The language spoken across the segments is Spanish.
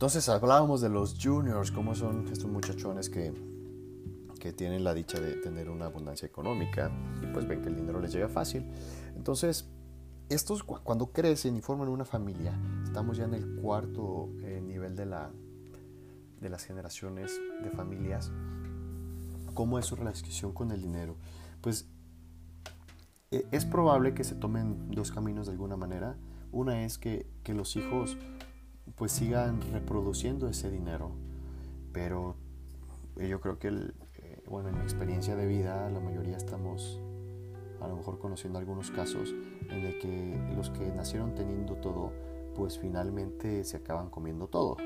Entonces hablábamos de los juniors, cómo son estos muchachones que, que tienen la dicha de tener una abundancia económica y pues ven que el dinero les llega fácil. Entonces, estos cuando crecen y forman una familia, estamos ya en el cuarto eh, nivel de, la, de las generaciones de familias, ¿cómo es su relación con el dinero? Pues e, es probable que se tomen dos caminos de alguna manera. Una es que, que los hijos pues sigan reproduciendo ese dinero, pero yo creo que, el, eh, bueno, en mi experiencia de vida, la mayoría estamos a lo mejor conociendo algunos casos en el que los que nacieron teniendo todo, pues finalmente se acaban comiendo todo.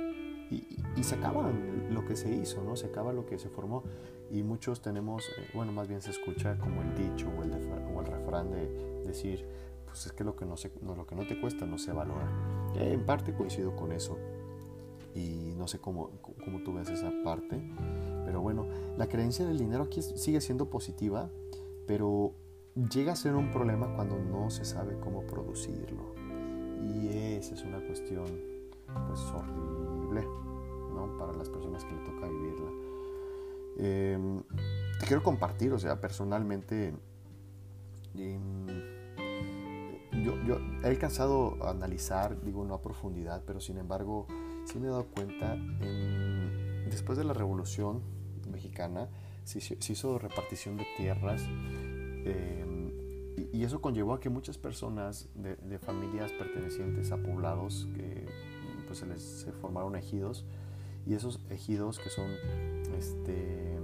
Y, se acaban lo que se hizo, ¿no? Se acaba lo que se formó. Y muchos tenemos, eh, bueno, más bien se escucha como el dicho o el, refrán de decir, pues es que lo que no, se, lo que no te cuesta no se valora. En parte coincido con eso. Y no sé cómo, cómo tú ves esa parte. Pero bueno, la creencia del dinero aquí sigue siendo positiva, pero llega a ser un problema cuando no se sabe cómo producirlo. Y esa es una cuestión pues horrible, ¿no? Para las personas que le toca vivirla. Em, te quiero compartir, o sea, personalmente em, yo, he alcanzado a analizar, digo no a profundidad, pero sin embargo sí me he dado cuenta, después de la revolución mexicana, se, hizo repartición de tierras Em, y, eso conllevó a que muchas personas de, familias pertenecientes a poblados que pues se les formaron ejidos y esos ejidos que son este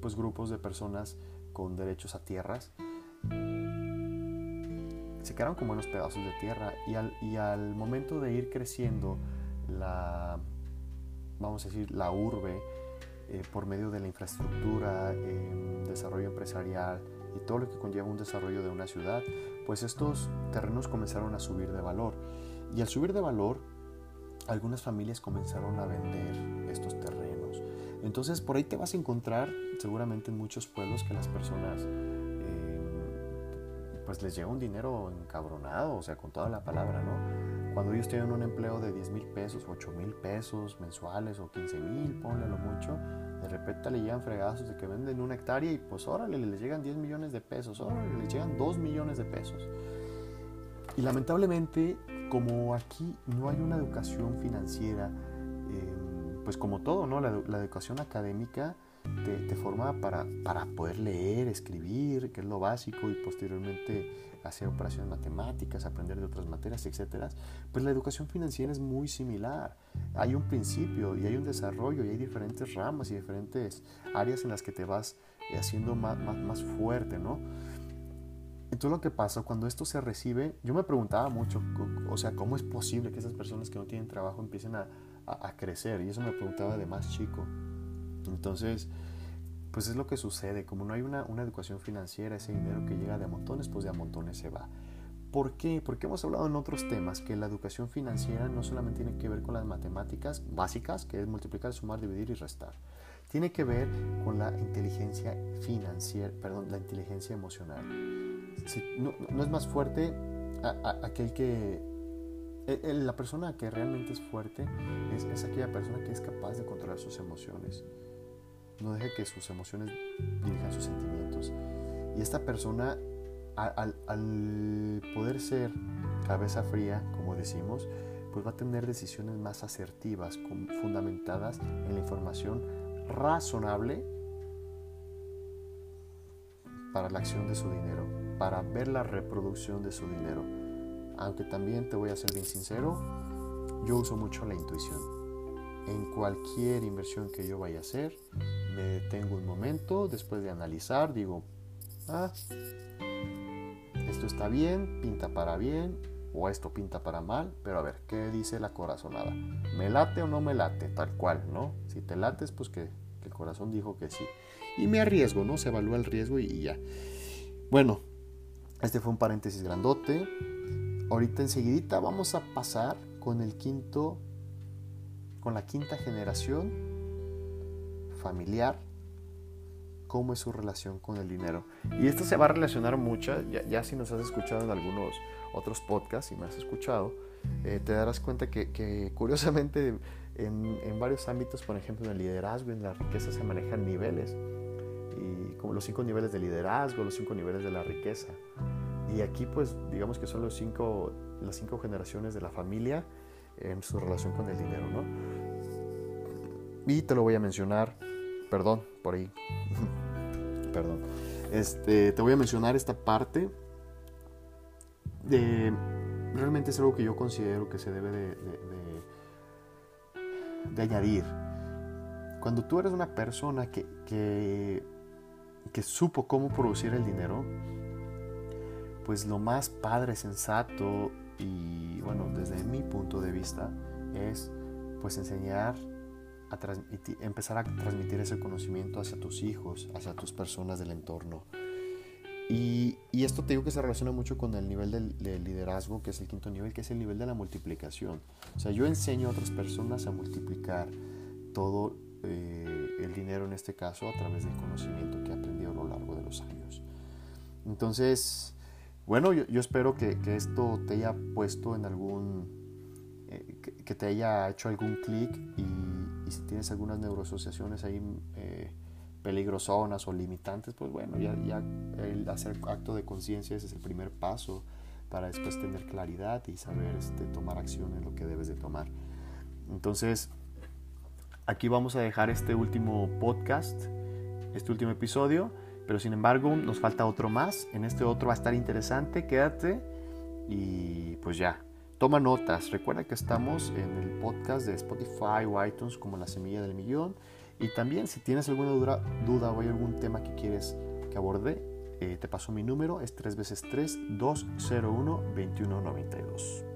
pues grupos de personas con derechos a tierras se quedaron con buenos pedazos de tierra y al, momento de ir creciendo la vamos a decir la urbe eh, por medio de la infraestructura eh, desarrollo empresarial y todo lo que conlleva un desarrollo de una ciudad, pues estos terrenos comenzaron a subir de valor. Y al subir de valor, algunas familias comenzaron a vender estos terrenos. Entonces por ahí te vas a encontrar seguramente en muchos pueblos que las personas pues les llega un dinero encabronado, o sea, con toda la palabra, ¿no? Cuando ellos tienen un empleo de 10 mil pesos, 8 mil pesos mensuales o 15 mil, ponle lo mucho, de repente le llegan fregazos de que venden una hectárea y pues órale, les llegan 10 millones de pesos, órale, les llegan 2 millones de pesos. Y lamentablemente, como aquí no hay una educación financiera, em, pues como todo, ¿no? La, la educación académica te, te, para, para poder leer, escribir, que es lo básico, y posteriormente hacer operaciones matemáticas, aprender de otras materias, etcétera, pues la educación financiera es muy similar. Hay un principio y hay un desarrollo y hay diferentes ramas y diferentes áreas en las que te vas eh, haciendo más, más, fuerte, ¿no? Entonces lo que pasa cuando esto se recibe, yo me preguntaba mucho, o sea, ¿cómo es posible que esas personas que no tienen trabajo empiecen a, a, a crecer? Y eso me preguntaba de más chico. Entonces, pues es lo que sucede, como no hay una, educación financiera, ese dinero que llega de a montones, pues de a montones se va. ¿Por qué? Porque hemos hablado en otros temas que la educación financiera no solamente tiene que ver con las matemáticas básicas, que es multiplicar, sumar, dividir y restar. Tiene que ver con la inteligencia financiera, perdón, la inteligencia emocional. no, es más fuerte aquel que... E, e, la persona que realmente es fuerte es, es aquella persona que es capaz de controlar sus emociones no deje que sus emociones dirijan sus sentimientos. Y esta persona, al, poder ser cabeza fría, como decimos, pues va a tener decisiones más asertivas, fundamentadas en la información razonable para la acción de su dinero, para ver la reproducción de su dinero. Aunque también te voy a ser bien sincero, yo uso mucho la intuición en cualquier inversión que yo vaya a hacer, me detengo un momento, después de analizar, digo, ah, esto está bien, pinta para bien, o esto pinta para mal, pero a ver, ¿qué dice la corazonada? ¿Me late o no me late? Tal cual, ¿no? Si te lates, pues que, el corazón dijo que sí. Y me arriesgo, ¿no? Se evalúa el riesgo y ya. Bueno, este fue un paréntesis grandote. Ahorita enseguidita vamos a pasar con el quinto con la quinta generación familiar, cómo es su relación con el dinero. Y esto se va a relacionar mucho, ya, si nos has escuchado en algunos otros podcasts y me has escuchado, eh, te darás cuenta que, curiosamente en, en, varios ámbitos, por ejemplo, en el liderazgo, en la riqueza se manejan niveles, y como los cinco niveles de liderazgo, los cinco niveles de la riqueza. Y aquí, pues, digamos que son los cinco, las cinco generaciones de la familia en su relación con el dinero, ¿no? Y te lo voy a mencionar, perdón, por ahí, perdón. Este, te voy a mencionar esta parte de realmente es algo que yo considero que se debe de, añadir. Cuando tú eres una persona que, que, que, supo cómo producir el dinero, pues lo más padre, sensato y bueno, desde mi punto de vista es pues enseñar a transmitir, empezar a transmitir ese conocimiento hacia tus hijos, hacia tus personas del entorno. Y, esto te digo que se relaciona mucho con el nivel del, liderazgo, que es el quinto nivel, que es el nivel de la multiplicación. O sea, yo enseño a otras personas a multiplicar todo eh, el dinero en este caso a través del conocimiento que he aprendido a lo largo de los años. Entonces, bueno, yo, espero que, esto te haya puesto en algún, eh, que, te haya hecho algún clic y, si tienes algunas neuroasociaciones ahí... Eh, o limitantes, pues bueno, ya, el hacer acto de conciencia es el primer paso para después tener claridad y saber este, tomar acción en lo que debes de tomar. Entonces, aquí vamos a dejar este último podcast, este último episodio, pero sin embargo nos falta otro más. En este otro va a estar interesante, quédate y pues ya. Toma notas, recuerda que estamos en el podcast de Spotify o iTunes como La Semilla del Millón. Y también si tienes alguna duda, duda o hay algún tema que quieres que aborde, eh, te paso mi número, es 3 veces 3 201 2192.